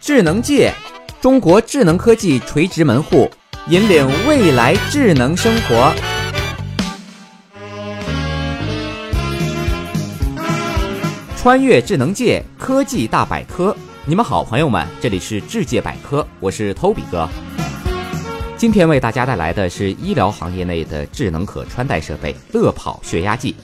智能界，中国智能科技垂直门户，引领未来智能生活。穿越智能界，科技大百科。你们好，朋友们，这里是智界百科，我是 Toby 哥。今天为大家带来的是医疗行业内的智能可穿戴设备——乐跑血压计。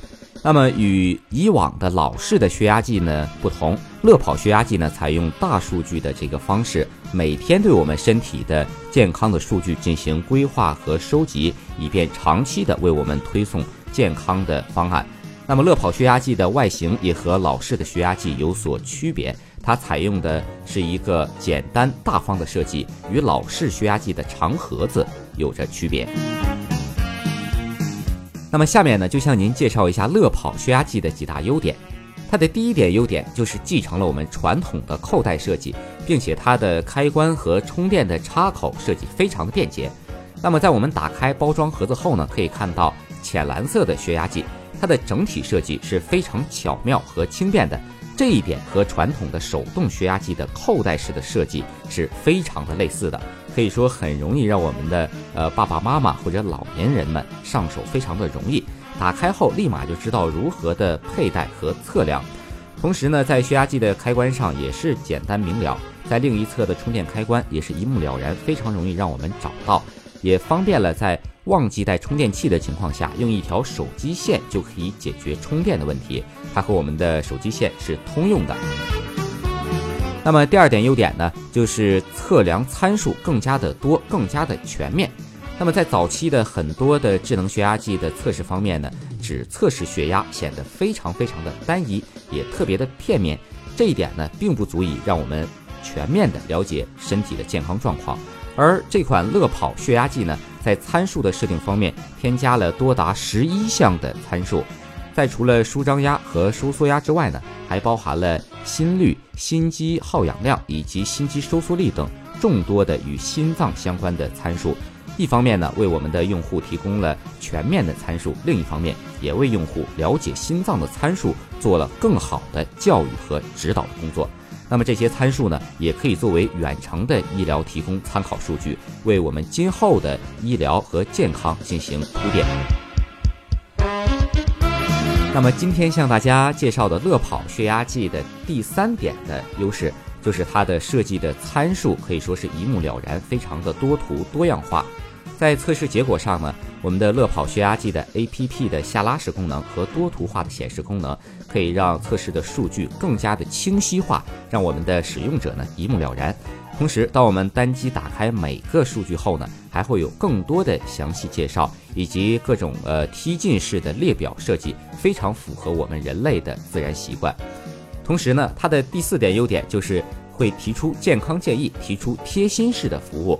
那么与以往的老式的血压计呢不同，乐跑血压计呢采用大数据的这个方式，每天对我们身体的健康的数据进行规划和收集，以便长期的为我们推送健康的方案。那么乐跑血压计的外形也和老式的血压计有所区别，它采用的是一个简单大方的设计，与老式血压计的长盒子有着区别。那么下面呢，就向您介绍一下乐跑血压计的几大优点。它的第一点优点就是继承了我们传统的扣带设计，并且它的开关和充电的插口设计非常的便捷。那么在我们打开包装盒子后呢，可以看到浅蓝色的血压计，它的整体设计是非常巧妙和轻便的。这一点和传统的手动血压计的扣带式的设计是非常的类似的。可以说很容易让我们的呃爸爸妈妈或者老年人们上手非常的容易，打开后立马就知道如何的佩戴和测量。同时呢，在血压计的开关上也是简单明了，在另一侧的充电开关也是一目了然，非常容易让我们找到，也方便了在忘记带充电器的情况下，用一条手机线就可以解决充电的问题。它和我们的手机线是通用的。那么第二点优点呢，就是测量参数更加的多，更加的全面。那么在早期的很多的智能血压计的测试方面呢，只测试血压显得非常非常的单一，也特别的片面。这一点呢，并不足以让我们全面的了解身体的健康状况。而这款乐跑血压计呢，在参数的设定方面，添加了多达十一项的参数。在除了舒张压和收缩压之外呢，还包含了心率、心肌耗氧量以及心肌收缩力等众多的与心脏相关的参数。一方面呢，为我们的用户提供了全面的参数；另一方面，也为用户了解心脏的参数做了更好的教育和指导的工作。那么这些参数呢，也可以作为远程的医疗提供参考数据，为我们今后的医疗和健康进行铺垫。那么今天向大家介绍的乐跑血压计的第三点的优势，就是它的设计的参数可以说是一目了然，非常的多图多样化。在测试结果上呢，我们的乐跑血压计的 APP 的下拉式功能和多图化的显示功能，可以让测试的数据更加的清晰化，让我们的使用者呢一目了然。同时，当我们单击打开每个数据后呢，还会有更多的详细介绍，以及各种呃梯进式的列表设计，非常符合我们人类的自然习惯。同时呢，它的第四点优点就是会提出健康建议，提出贴心式的服务。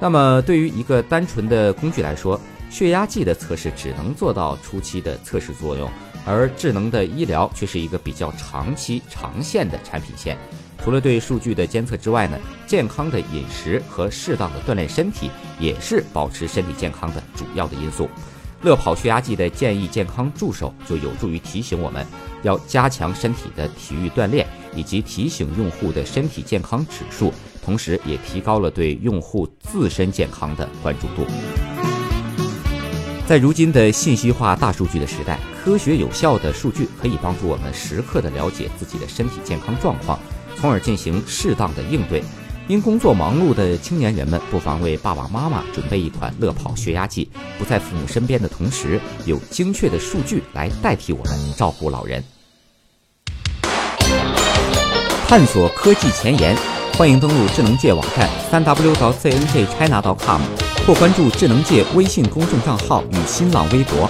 那么，对于一个单纯的工具来说，血压计的测试只能做到初期的测试作用，而智能的医疗却是一个比较长期、长线的产品线。除了对数据的监测之外呢，健康的饮食和适当的锻炼身体也是保持身体健康的主要的因素。乐跑血压计的建议健康助手就有助于提醒我们要加强身体的体育锻炼，以及提醒用户的身体健康指数，同时也提高了对用户自身健康的关注度。在如今的信息化大数据的时代，科学有效的数据可以帮助我们时刻的了解自己的身体健康状况。从而进行适当的应对。因工作忙碌的青年人们，不妨为爸爸妈妈准备一款乐跑血压计，不在父母身边的同时，有精确的数据来代替我们照顾老人。探索科技前沿，欢迎登录智能界网站三 w 到 cnjchina.com，或关注智能界微信公众账号与新浪微博。